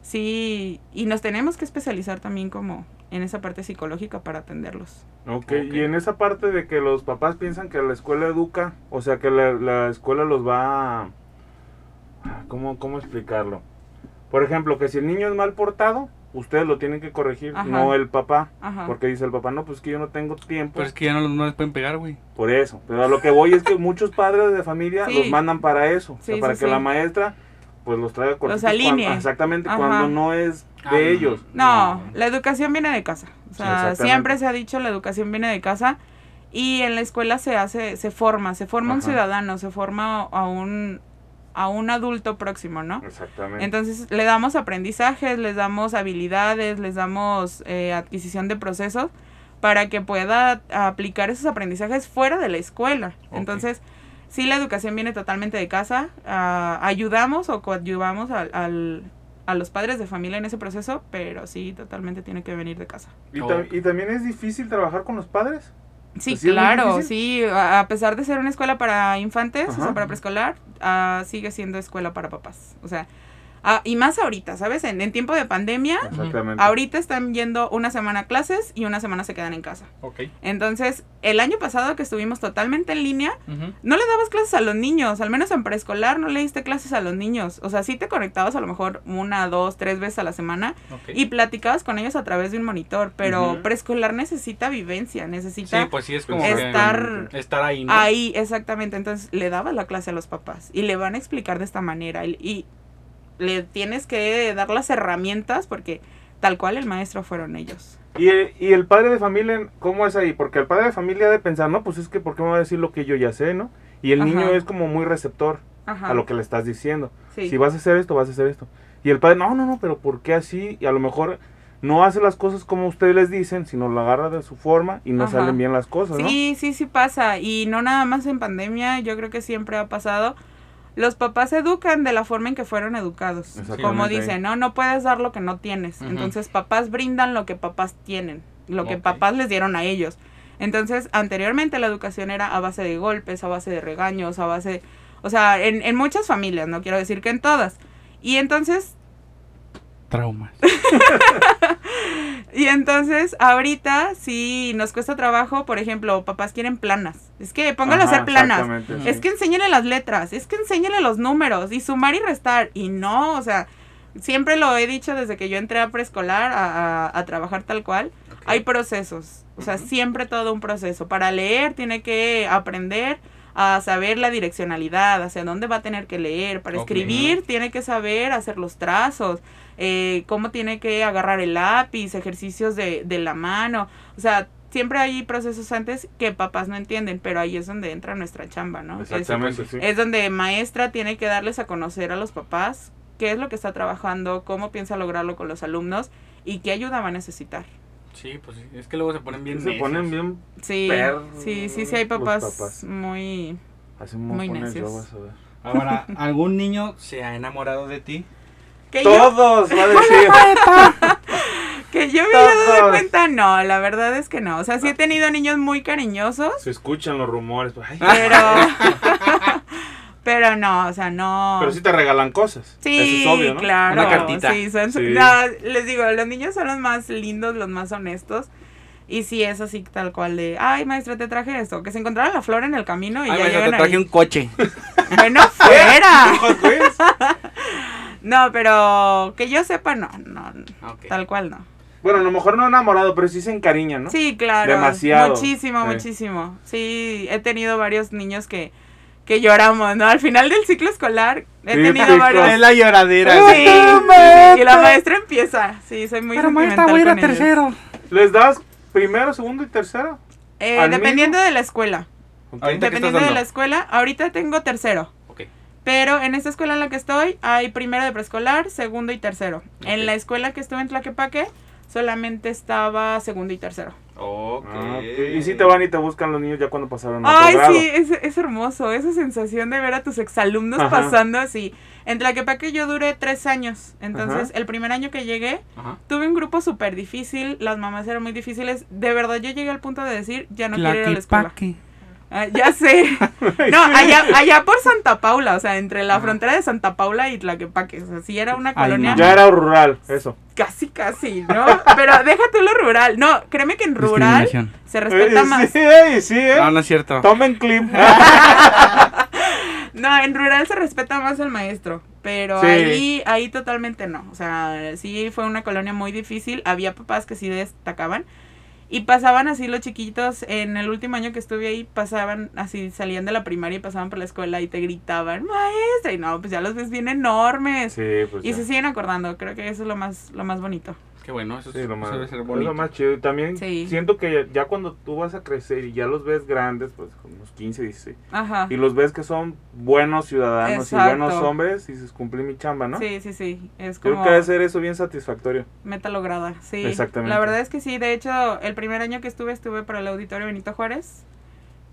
sí, y nos tenemos que especializar también como en esa parte psicológica para atenderlos. ok, Ok. y en esa parte de que los papás piensan que la escuela educa, o sea, que la, la escuela los va a... ¿Cómo, ¿Cómo explicarlo? Por ejemplo, que si el niño es mal portado, ustedes lo tienen que corregir, Ajá. no el papá. Ajá. Porque dice el papá, no, pues que yo no tengo tiempo. Pero es que ya no, los- no les pueden pegar, güey. Por eso. Pero a lo que voy es que muchos padres de familia Sí. los mandan para eso. o sea, Sí, para sí, que sí. la maestra pues los traiga cortitos alinee. cuando- exactamente Ajá. cuando no es de Ah, ellos. No, No. la educación viene de casa. O sea, siempre se ha dicho la educación viene de casa y en la escuela se hace, se forma, se forma un ciudadano, se forma a un, a un adulto próximo, ¿no? Exactamente. Entonces le damos aprendizajes, les damos habilidades, les damos eh, adquisición de procesos para que pueda aplicar esos aprendizajes fuera de la escuela. Entonces, sí, la educación viene totalmente de casa. ah, ayudamos o coadyuvamos al, al- a los padres de familia en ese proceso, pero sí, totalmente tiene que venir de casa. y, ta- y también es difícil trabajar con los padres. Sí, ¿Pues claro, sí, a pesar de ser una escuela para infantes, o sea, para preescolar, ah, sigue siendo escuela para papás. O sea, ah, y más ahorita, ¿sabes? En, en tiempo de pandemia, Exactamente. ahorita están yendo una semana a clases y una semana se quedan en casa. Ok. Entonces, el año pasado que estuvimos totalmente en línea, no le dabas clases a los niños, al menos en preescolar no le diste clases a los niños. O sea, sí te conectabas a lo mejor una, dos, tres veces a la semana y platicabas con ellos a través de un monitor, pero preescolar necesita vivencia, necesita Sí, pues sí, es como estar que estar ahí, ¿no? ahí, exactamente. Entonces le dabas la clase a los papás y le van a explicar de esta manera y, y le tienes que dar las herramientas porque tal cual el maestro fueron ellos. Y, el- y el padre de familia, ¿cómo es ahí? Porque el padre de familia debe pensar, no, pues es que, ¿por qué me va a decir lo que yo ya sé, no? Y el Ajá. niño es como muy receptor Ajá. a lo que le estás diciendo. Sí. Si vas a hacer esto, vas a hacer esto. Y el padre, no, no, no, pero ¿por qué así? Y a lo mejor no hace las cosas como ustedes les dicen, sino lo agarra de su forma y no Ajá. salen bien las cosas, ¿no? Sí, sí, sí pasa. Y no nada más en pandemia, yo creo que siempre ha pasado. Los papás educan de la forma en que fueron educados. Como dicen, no, no puedes dar lo que no tienes. Entonces papás brindan lo que papás tienen, lo que papás les dieron a ellos. Entonces, anteriormente la educación era a base de golpes, a base de regaños, a base, o sea, en, en muchas familias, no quiero decir que en todas. Y entonces Traumas. (laughs) Y entonces, ahorita sí nos cuesta trabajo, por ejemplo, papás quieren planas. Es que póngalo a hacer planas. Es sí. que enséñale las letras, es que enséñale los números y sumar y restar. Y no, o sea, siempre lo he dicho desde que yo entré a preescolar a, a- a trabajar tal cual. Hay procesos, o sea, siempre todo un proceso. Para leer tiene que aprender a saber la direccionalidad, hacia dónde va a tener que leer. Para escribir tiene que saber hacer los trazos, eh, cómo tiene que agarrar el lápiz, ejercicios de, de la mano. O sea, siempre hay procesos antes que papás no entienden, pero ahí es donde entra nuestra chamba, ¿no? Es- Exactamente, sí. es donde maestra tiene que darles a conocer a los papás qué es lo que está trabajando, cómo piensa lograrlo con los alumnos y qué ayuda va a necesitar. Sí, pues sí. Es que luego se ponen bien se necios. ponen bien, Sí, Perros, sí, sí, sí hay papás, papás. muy... así Muy necios. yo vas a ver. Ahora, (laughs) ¿algún niño se ha enamorado de ti? Que yo, Todos, va a (laughs) decir. (laughs) que yo me haya dado cuenta, no, la verdad es que no. O sea, sí he tenido niños muy cariñosos, Se escuchan los rumores. pues, ay, pero... pero no, o sea, no... Pero sí te regalan cosas. Sí, Eso es obvio, ¿no? claro. Una cartita. Sí, son- Sí. no, les digo, los niños son los más lindos, los más honestos. Y sí, es así tal cual de, ay, maestra, te traje esto. Que se encontraron la flor en el camino y Ay, ya maestra, te traje ahí. un coche. (laughs) Bueno, fuera. (laughs) No, pero que yo sepa, no, no, Ok. tal cual no. Bueno, a lo mejor no enamorado, pero sí se encariñan, ¿no? Sí, claro. Demasiado. Muchísimo, Sí. muchísimo. Sí, he tenido varios niños que, que lloramos, ¿no? Al final del ciclo escolar he tenido varios. Es la lloradera. Sí, y la maestra empieza. Sí, soy muy Pero maestra, voy a ir a tercero. ¿Les das primero, segundo y tercero? Eh, ¿Al dependiendo de la escuela. Ok. Ahorita, ¿qué estás Dependiendo de la escuela. Ahorita tengo tercero. Ok. Pero en esta escuela en la que estoy hay primero de preescolar, segundo y tercero. En la escuela que estuve en Tlaquepaque solamente estaba segundo y tercero. Ok. Ah. Y si te van y te buscan los niños ya cuando pasaron a Ay, sí, es, es hermoso. Esa sensación de ver a tus exalumnos Ajá. pasando así. En Tlaquepaque yo duré tres años. Entonces, Ajá. el primer año que llegué, Ajá. tuve un grupo súper difícil. Las mamás eran muy difíciles. De verdad, yo llegué al punto de decir, ya no quiero ir a la escuela. Ah, ya sé. (laughs) No, allá, allá por Santa Paula, o sea, entre la frontera de Santa Paula y Tlaquepaque. O sea, sí era una Ay, colonia no. Ya era rural, eso. casi, casi, ¿no? Pero deja tú lo rural. No, créeme que en rural se respeta Eh, más. Sí, eh, sí, eh. No, no es cierto. Tomen clip. (laughs) (laughs) No, en rural se respeta más al maestro. Pero Sí. ahí, ahí totalmente no. O sea, sí fue una colonia muy difícil. Había papás que sí destacaban. Y pasaban así los chiquitos, en el último año que estuve ahí, pasaban así, salían de la primaria y pasaban por la escuela y te gritaban, maestra, y no, pues ya los ves bien enormes. Sí, pues. y ya. se siguen acordando, creo que eso es lo más, lo más bonito. Qué bueno, eso, Sí, es- lo eso más, debe ser es bonito. lo más chido. Y también Sí. siento que ya, ya cuando tú vas a crecer y ya los ves grandes, pues con unos 15, 16, Ajá. y los ves que son buenos ciudadanos Exacto. y buenos hombres, y dices, cumplí mi chamba, ¿no? Sí, sí, sí. Es Creo como que debe ser eso bien satisfactorio. meta lograda, sí. Exactamente. La verdad es que sí, de hecho, el primer año que estuve, estuve para el auditorio Benito Juárez.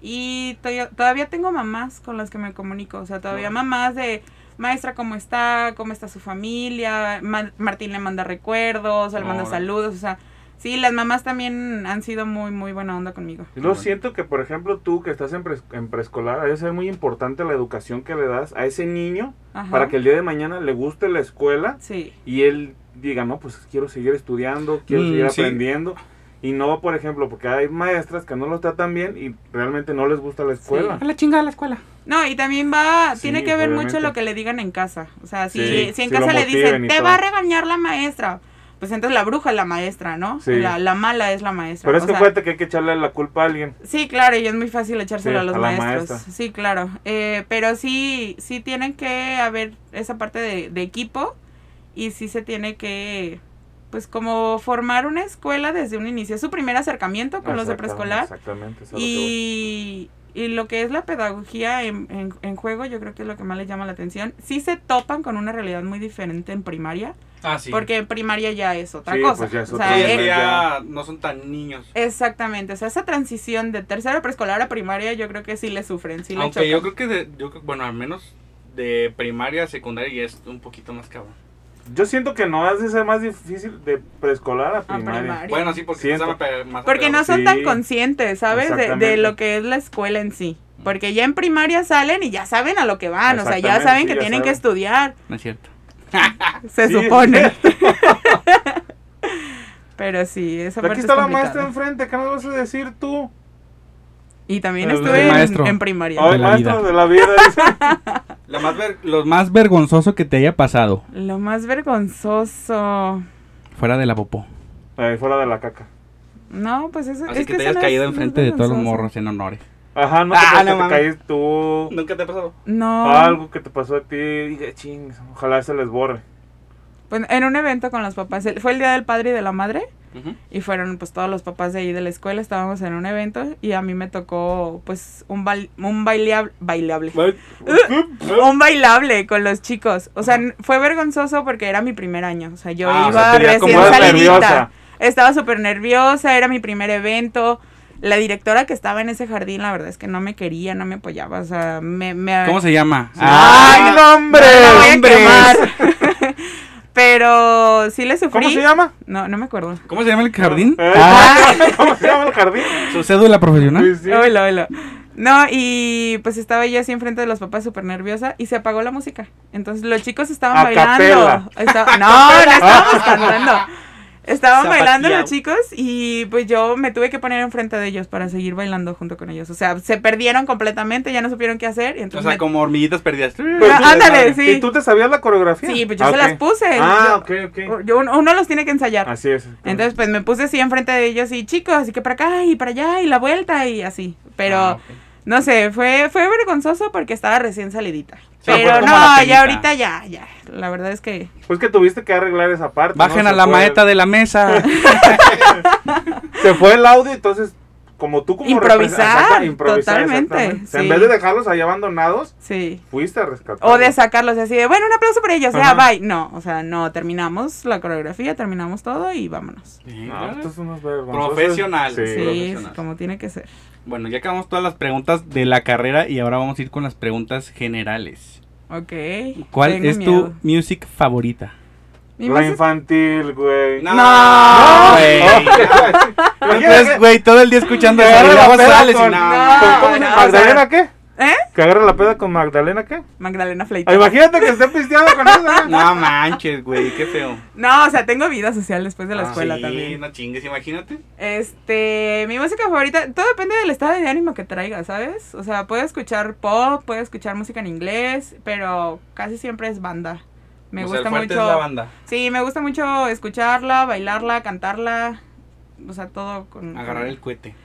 Y to- todavía tengo mamás con las que me comunico. O sea, todavía mamás de maestra, ¿cómo está? ¿Cómo está su familia? Ma- Martín le manda recuerdos, le manda Órale. saludos. O sea, sí, las mamás también han sido muy, muy buena onda conmigo. Y luego Bueno. siento que, por ejemplo, tú que estás en, pres- en preescolar, debe ser muy importante la educación que le das a ese niño Ajá. para que el día de mañana le guste la escuela Sí, y él diga, no, pues quiero seguir estudiando, quiero Mm, seguir sí. aprendiendo. Y no, por ejemplo, porque hay maestras que no lo tratan bien y realmente no les gusta la escuela. A la chingada la escuela. No, y también va, Sí, tiene que ver mucho lo que le digan en casa. O sea, si, Sí, si en si casa le dicen, te va a regañar la maestra, pues entonces la bruja es la maestra, ¿no? Sí. La, la mala es la maestra. Pero es o que sea, acuérdate que hay que echarle la culpa a alguien. Sí, claro, y es muy fácil echárselo Sí, a los a maestros. maestra. Sí, claro. Eh, pero sí, sí tienen que haber esa parte de, de equipo y sí se tiene que, pues como formar una escuela desde un inicio. Es su primer acercamiento con los de preescolar. Exactamente. es a lo que voy. Y, y lo que es la pedagogía en, en, en juego, yo creo que es lo que más les llama la atención. Sí se topan con una realidad muy diferente en primaria, Ah, sí. porque en primaria ya es otra Sí, cosa. pues ya es O otra sea, es ya no son tan niños. exactamente, o sea, esa transición de tercero preescolar a primaria, yo creo que sí le sufren, sí le Aunque yo creo que, de, yo, creo- bueno, al menos de primaria a secundaria ya es un poquito más cabrón. Yo siento que no has de ser más difícil de preescolar a primaria. primaria. Bueno, sí, porque Siento. más Porque no son tan conscientes, ¿sabes? De, de lo que es la escuela en sí. Porque ya en primaria salen y ya saben a lo que van, o sea, ya saben sí, que ya tienen que estudiar, No es cierto. (laughs) se Sí, supone. (laughs) Pero sí, esa Aquí parte está es la maestra enfrente, ¿qué nos vas a decir tú? Y también El estuve en, maestro. en primaria. Ay, de la maestro vida. de la vida. Lo (laughs) más, ver- lo más vergonzoso que te haya pasado Lo más vergonzoso. fuera de la popó. Ahí fuera de la caca. No, pues eso Así es que, te eso hayas no caído enfrente de todos los morros en honores. Ajá, no te, Ah, no que te caes tú. ¿Nunca te ha pasado? No. Algo que te pasó a ti. Diga, ching, ojalá se les borre. Pues en un evento con los papás, fue el día del padre y de la madre. Y fueron pues todos los papás de ahí de la escuela, estábamos en un evento y a mí me tocó pues un, bail- un baileable, bailable, (laughs) un bailable con los chicos. O sea, fue vergonzoso porque era mi primer año, o sea, yo Ah, o iba sea, recién salidita. nerviosa. Estaba súper nerviosa, era mi primer evento. La directora que estaba en ese jardín, la verdad es que no me quería, no me apoyaba, o sea, me... me ¿Cómo se llama? ¡Ay, Ah, no, hombre! no la voy a hombres. quemar. (laughs) Pero sí le sufrí. ¿Cómo se llama? No, no me acuerdo. ¿Cómo se llama el jardín? Eh, Ah, (laughs) ¿Cómo se llama el jardín? su cédula profesional. Sí, sí. Oilo, oilo. No, y pues estaba yo así enfrente de los papás súper nerviosa y se apagó la música. Entonces los chicos estaban A bailando. Estaba- no, no estábamos cantando. (laughs) Estaban Zapateado. bailando los chicos y pues yo me tuve que poner enfrente de ellos para seguir bailando junto con ellos. O sea, se perdieron completamente, ya no supieron qué hacer. Y O entonces sea, me- como hormiguitas perdidas. Pues, ándale, sí. ¿Y tú te sabías la coreografía? Sí, pues yo Ah, se las puse. Ah, Yo- ok, ok. yo- uno, uno los tiene que ensayar. Así es. Entonces, pues me puse así enfrente de ellos y chicos, así que para acá y para allá y la vuelta y así. Pero, Ah. No sé, fue, fue vergonzoso porque estaba recién salidita. Pero no, ya ahorita ya, ya. La verdad es que. Pues que tuviste que arreglar esa parte. Bajen ¿no? a la fue- maeta de la mesa. (laughs) (laughs) Se fue el audio, entonces, como tú como Improvisar, improvisar, totalmente, exactamente. En sí. vez de dejarlos ahí abandonados, Sí. fuiste a rescatar. O de sacarlos así de, bueno, un aplauso para ellos, ya, bye. No, o sea, no, terminamos la coreografía, terminamos todo y vámonos. No, esto es unos. Profesional. Sí. Sí, profesional. sí, como tiene que ser. Bueno, ya acabamos todas las preguntas de la carrera y ahora vamos a ir con las preguntas generales. Ok. ¿Cuál tengo es miedo. tu music favorita? Música- infantil, güey. No, No. güey. (laughs) Entonces, güey, todo el día escuchando eso. la sales con- no. ¿Con- no, o ¿Magdalena sea- qué? ¿Eh? ¿Que agarre la peda con Magdalena qué? Magdalena Ah, Fleita. imagínate que esté pisteando con eso. ¿eh? No manches, güey, qué feo. No, o sea, tengo vida social después de la Ah, escuela sí, también. no chingues, imagínate. Este, mi música favorita, todo depende del estado de ánimo que traiga, ¿sabes? O sea, puedo escuchar pop, puedo escuchar música en inglés, pero casi siempre es banda. Me O sea, gusta el fuerte mucho. es la banda. Sí, me gusta mucho escucharla, bailarla, cantarla. O sea, todo con. Agarrar con- el cohete.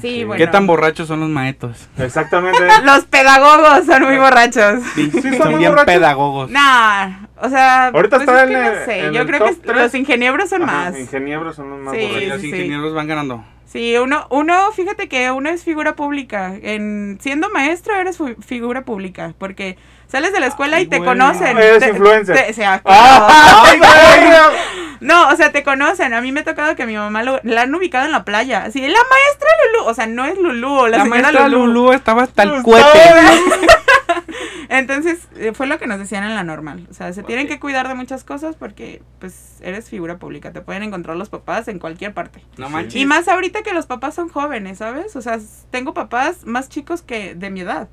Sí, bueno. ¿Qué tan borrachos son los maetos? Exactamente. (laughs) Los pedagogos son muy borrachos. Sí, son son muy bien borrachos. pedagogos. Nah, o sea, Ahorita pues está es que en no sé, en yo el creo top que los ingenieros son Ajá, más. Ingenieros son los más Sí, borrachos. los ingenieros van ganando. Sí, uno, uno, fíjate que uno es figura pública. En siendo maestro eres figura pública, porque sales de la escuela y te bueno. conocen. Eres Te- influencer. te- o sea, (laughs) ¡Ay, güey! (laughs) no, o sea, te conocen. A mí me ha tocado que a mi mamá lo- la han ubicado en la playa. Así, la maestra Lulú. O sea, no es Lulú, la, La, maestra Lulú. Lulú estaba hasta el cohete. (laughs) Entonces, eh, fue lo que nos decían en la normal. O sea, se tienen que cuidar de muchas cosas porque, pues, eres figura pública. Te pueden encontrar los papás en cualquier parte. No manches. Y más ahorita que los papás son jóvenes, ¿sabes? O sea, tengo papás más chicos que de mi edad.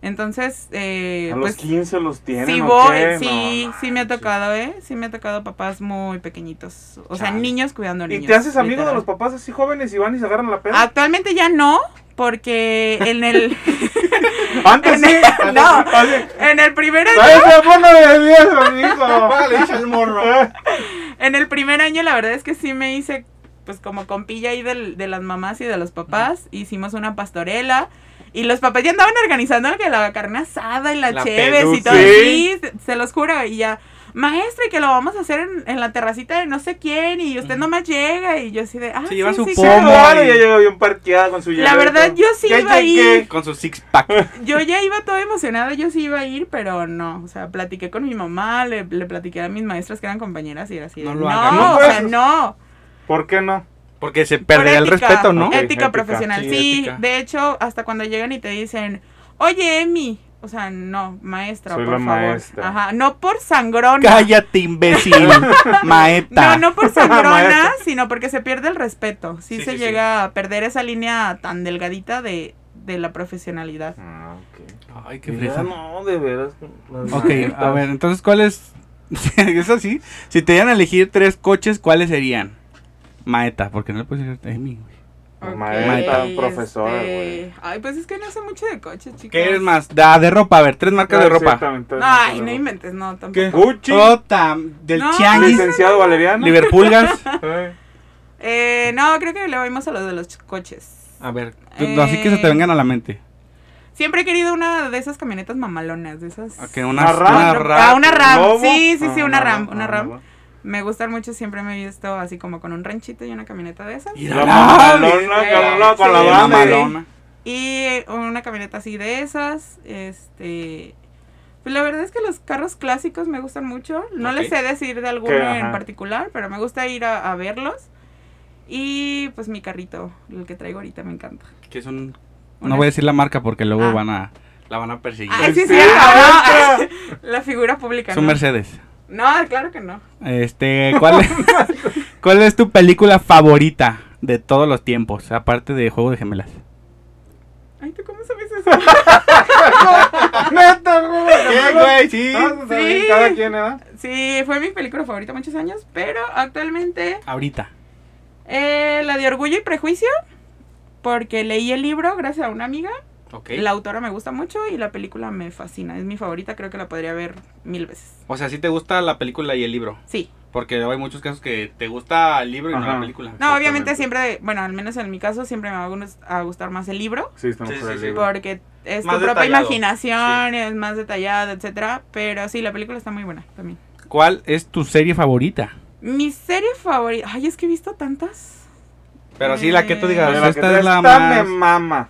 Entonces, eh, A los pues 15 los tienen. sí ¿o voy, qué? sí, No, sí me ha tocado, ¿eh? Sí me ha tocado papás muy pequeñitos. O sea, niños cuidando a niños. ¿Y te haces amigo de los papás así jóvenes y van y se agarran la peda? Actualmente ya no, porque en el, (laughs) Antes sí. no, Así, en el primer año, ¡Ay, se pone de 10, amigo! (laughs) Le echa el morro. (laughs) en el primer año la verdad es que sí me hice pues como compilla ahí del- de las mamás y de los papás. Hicimos una pastorela. Y los papás ya andaban organizando que la carne asada y la, La cheves y todo. Sí. Sí, se, los juro. Y ya, maestra, y que lo vamos a hacer en, en la terracita de no sé quién. Y usted nomás llega. Y yo así de, ah, Se lleva su sí, pomo. claro". Claro, y- ya llegó bien parqueada con su La verdad, yo sí ¿Qué, iba a ir. Con su six pack. (laughs) Yo ya iba toda emocionada, yo sí iba a ir, pero no. O sea, platiqué con mi mamá, le, le platiqué a mis maestras que eran compañeras y era así. de, No No, lo hagan. No o sea, no. ¿Por qué no? Porque se perdería el respeto, ¿no? Ética ética. profesional, Sí, sí. ética. De hecho, hasta cuando llegan y te dicen, oye, Emi. O sea, no, maestra, Soy por la favor. maestra. Ajá, no por sangrona. Cállate, imbécil. (laughs) Maeta. No, no por (laughs) sangrona, sino porque se pierde el respeto. Sí, Sí, se sí, sí. llega a perder esa línea tan delgadita de, de la profesionalidad. Ah, ok. Ay, qué fresa. no, de veras. Ok, maestras. a ver, entonces, ¿cuáles? (laughs) es así. Si te dieran a elegir tres coches, ¿cuáles serían? Maeta, porque no le puedes decir Emi, güey. Ok, Maestra, profesora, este, güey. Ay, pues es que no sé mucho de coches, chicos. ¿Qué eres más? Da, de ropa, a ver, tres marcas Ah, de ropa. exactamente, Ay, no entonces, inventes, no, tampoco. ¿Qué? Gucci. Ota, del No, Chianguis, Licenciado Valeriano. Liverpoolgas. (laughs) Eh, Eh, no, creo que le vamos a los de los ch- coches. A ver, tú- así que se te Eh, vengan a la mente. Siempre he querido una de esas camionetas mamalonas, de esas. Ok, una, Una Ram. una Ah, Ram. una RAM. Lobo. Sí, sí, sí, Ah, una RAM, una ah, RAM. Ah, Me gustan mucho, siempre me he visto así como con un ranchito y una camioneta de esas. Y La la con la- la banda. Y una camioneta así de esas. Este. Pues la verdad es que los carros clásicos me gustan mucho. No les sé decir de alguno Que, en ajá. particular, pero me gusta ir a, a verlos. Y pues mi carrito, el que traigo ahorita, me encanta. Que es un... No voy a decir la marca porque luego Ah. van a... La van a perseguir. Ay, sí, ¿En (laughs) sí, serio? (laughs) La figura pública. ¿no? Mercedes. No, claro que no. Este, (laughs) ¿cuál es, ¿cuál es tu película favorita de todos los tiempos? Aparte de Juego de Gemelas. Ay, ¿tú cómo sabes eso? (laughs) Neta, güey. ¿Qué, güey? Sí. Sí. Cada quien, ¿verdad? sí, fue mi película favorita muchos años, pero actualmente Ahorita. eh, la de Orgullo y Prejuicio, porque leí el libro gracias a una amiga. Ok. La autora me gusta mucho y la película me fascina. Es mi favorita, creo que la podría ver mil veces. O sea, sí te gusta la película y el libro. Sí. Porque hay muchos casos que te gusta el libro y no la película. No, obviamente siempre, bueno, al menos en mi caso, siempre me va a gus- a gustar más el libro. Sí, está Sí, mejor sí, el sí. libro. Porque es Más tu propia detallado. imaginación, es más detallada, etcétera. Pero sí, la película está muy buena también. ¿Cuál es tu serie favorita? Mi serie favorita. Ay, es que he visto tantas. Pero sí, la que tú digas, que esta es la más... me mama.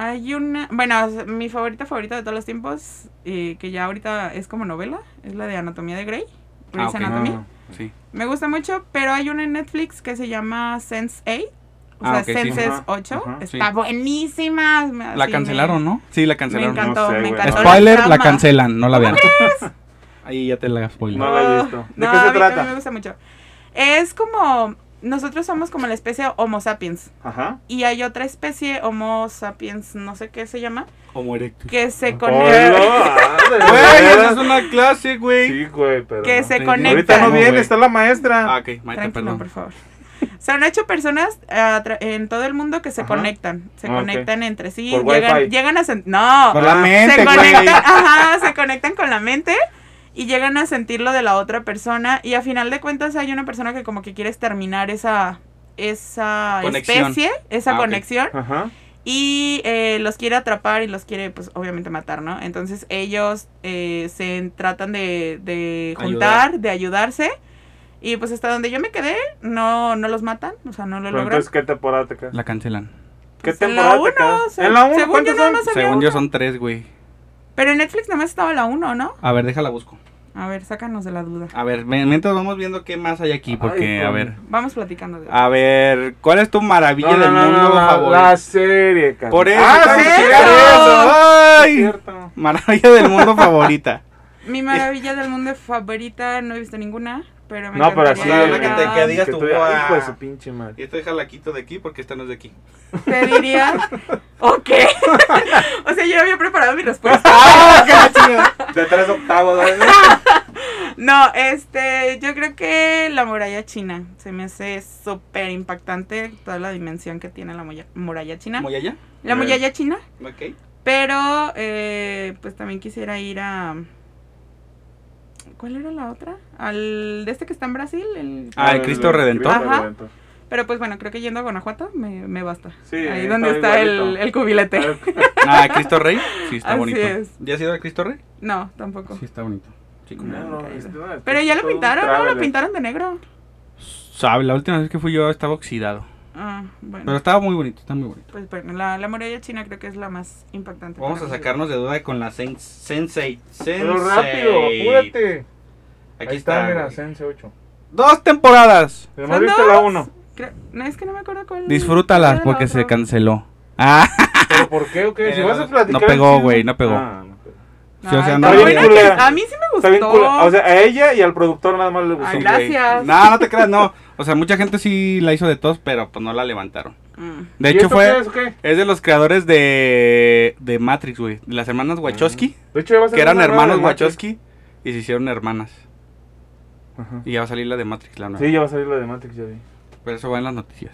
Hay una. Bueno, mi favorita favorita de todos los tiempos, eh, que ya ahorita es como novela, es la de Anatomía de Grey. Grey's ok. Anatomy. Ah. Sí. Me gusta mucho, pero hay una en Netflix que se llama Sense 8. O Ah, sea, ok, sí. Senses Ajá, 8. ajá. Está Sí. buenísima. me- La cancelaron, me- ¿no? Sí, la Me cancelaron. encantó, No sé, me encantó. Spoiler, la trama. cancelan, no la vean. Ahí ya te la spoiler. No la he visto. ¿De No, qué se a mí trata? también me gusta mucho. Es como. Nosotros somos como la especie Homo sapiens. Ajá. Y hay otra especie, Homo sapiens, no sé qué se llama, Homo erectus. que se conecta. ah, (laughs) de Güey, esa es una clase, güey. Sí, güey, pero. Que no. se Sí, conectan. Ahorita no ¿Cómo, viene, está la maestra. Ah, ok, maestra, Tranquilo, perdón. por favor. (laughs) Son ocho personas tra- en todo el mundo que se Ajá. conectan. Se Ah, conectan entre sí. Por llegan, Wi-Fi. llegan a No. Con la mente, se conectan, (laughs) ajá, se conectan con la mente y llegan a sentir lo de la otra persona. Y a final de cuentas hay una persona que como que quiere exterminar esa, esa Conexión. especie, esa Ah, conexión. Ajá. Y eh, los quiere atrapar y los quiere, pues, obviamente matar, ¿no? Entonces ellos eh, se tratan de, de juntar, Ayudar. de ayudarse. Y pues hasta donde yo me quedé, no, no los matan, o sea, no lo Pero logran. entonces, ¿qué temporada te quedas? La cancelan. ¿Qué Pues en la temporada te uno, quedas? o sea, en la 1, según yo ¿cuántos nada son? más había Según yo uno. son tres, güey. Pero en Netflix nada más estaba la uno, ¿no? A ver, déjala busco. A ver, sácanos de la duda. A ver, mientras vamos viendo qué más hay aquí, porque, Ay, a ver. Vamos platicando de A ver, ¿cuál es tu maravilla No, del no, mundo no, la, favorita? la serie. Por eso, Ah, sí, eso. Es ¡Ay! cierto. Maravilla del mundo favorita. (laughs) Mi maravilla del mundo favorita, no he visto ninguna, pero me No, pero así. que te- que digas que digas, "Ah". Hijo de su pinche madre. Y esta déjala quito de aquí porque esta no es de aquí. Te diría. (laughs) Ok. (laughs) o sea, yo había preparado mi respuesta. (laughs) De tres octavos, ¿no? No, este, yo creo que la muralla china. Se me hace súper impactante toda la dimensión que tiene la muralla china. ¿Moyaya? La muralla china. Ok. Pero, eh, pues también quisiera ir a. ¿Cuál era la otra? Al de este que está en Brasil. El... Ah, el Cristo Redentor. Ajá. Pero pues bueno, creo que yendo a Guanajuato me, me basta. Sí, Ahí está donde está el, el cubilete. (laughs) Ah, Cristo Rey. Sí, está Así bonito. es. ¿Ya has ido al Cristo Rey? No, tampoco. Sí, está bonito. Sí, No, este, no, Pero ya lo pintaron, ¿no? Lo pintaron de negro. Sabe, la última vez que fui yo estaba oxidado. Ah, bueno. Pero estaba muy bonito, está muy bonito. Pues bueno, la, la muralla china creo que es la más impactante. Vamos a para mí. sacarnos de duda con la Sen- Sensei. Sensei. Pero rápido, apúrate. Aquí Ahí está, mira, güey. Sense 8. Dos temporadas. ¿No ¿Son viste dos? la 1? Creo- no, es que no me acuerdo cuál. Disfrútalas cuál era porque la se otra. canceló. Ah, (laughs) ¿Pero por qué o qué? Si Eh, vas a no platicar. pegó, chido. güey, no pegó. Ah, no pegó. Sí, o sea, Ay, no- Está buena que- culera. a mí sí me Está bien gustó. cool. O sea, a ella y al productor nada más le gustó. Ay, gracias. güey. No, no te creas, no. (laughs) O sea, mucha gente sí la hizo de todos, pero pues no la levantaron. Mm. De ¿Y hecho fue... qué es o qué? Es de los creadores de, de Matrix, güey. De las hermanas Wachowski. De hecho, ya va a Que salir eran una nueva hermanos. Wachowski. Y se hicieron hermanas. Ajá. Y ya va a salir la de Matrix, la nueva. Sí, ya va a salir la de Matrix, ya vi. Pero eso va en las noticias.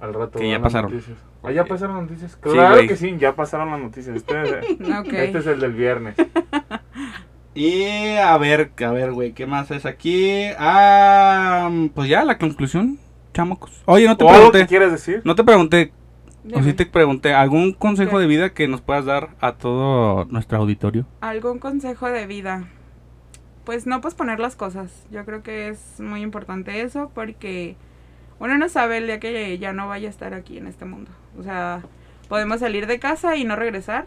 Al rato. Que ya las pasaron. noticias. Ah, ya pasaron las noticias. Sí, Claro güey. que sí, ya pasaron las noticias. Este es, (laughs) este es el del viernes. (laughs) Y a ver, a ver, güey, ¿qué más es aquí? Ah, pues ya, la conclusión, chamocos. Oye, no te ¿O algo que pregunté, quieres decir? no te pregunté, o sí te pregunté, ¿algún consejo ¿Qué? de vida que nos puedas dar a todo nuestro auditorio? Algún consejo de vida. pues no posponer las cosas. Yo creo que es muy importante eso porque uno no sabe el día que ya no vaya a estar aquí en este mundo. O sea, podemos salir de casa y no regresar.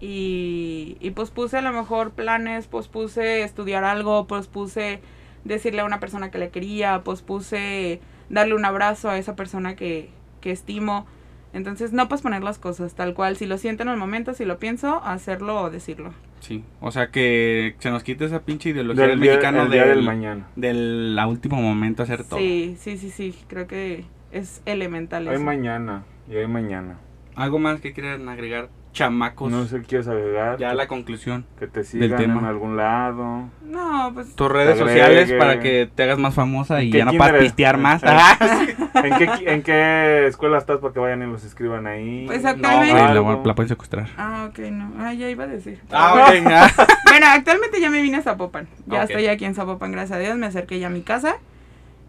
Y, y pospuse a lo mejor planes, pospuse estudiar algo, pospuse decirle a una persona que le quería, pospuse darle un abrazo a esa persona que, que estimo. Entonces, no posponer las cosas, tal cual. Si lo siento en el momento, si lo pienso, hacerlo o decirlo. Sí, o sea que se nos quite esa pinche ideología Del del día, mexicano el día del, del mañana. del último momento hacer todo. Sí, sí, sí, sí. Creo que es elemental Hay eso. mañana y hay mañana. ¿Algo más que quieran agregar, chamacos? No sé qué quieres agregar. ya la conclusión. Que te sigan tema. en algún lado. No, pues Tus redes sociales para que te hagas más famosa y ¿En qué ya no eres? pistear más. Eh, Ah, (laughs) ¿En qué, qui- ¿En qué escuela estás para que vayan y los escriban ahí? Pues no, actualmente- güey, la, la pueden secuestrar. Ah, ok, no. Ah, ya iba a decir. Ah, ok. (laughs) ah. Bueno, actualmente ya me vine a Zapopan. Ya estoy aquí en Zapopan, gracias a Dios. Me acerqué ya a mi casa.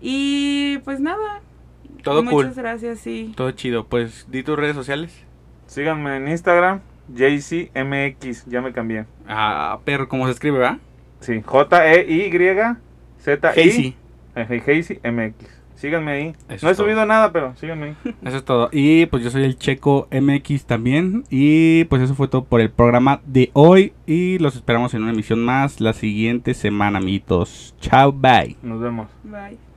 Y pues nada. Todo Muchas cool. gracias, sí. Todo chido. Pues di tus redes sociales. Síganme en Instagram, JCMX, ya me cambié. Ah, perro, ¿cómo se escribe, va? Sí, E J-E-Y-Z-I. Hazy. Eh, MX. Síganme ahí. Eso no he todo. subido nada, pero síganme ahí. (laughs) Eso es todo. Y pues yo soy el Checo MX también. Y pues eso fue todo por el programa de hoy. Y los esperamos en una emisión más la siguiente semana, amiguitos. Chao, bye. Nos vemos. Bye.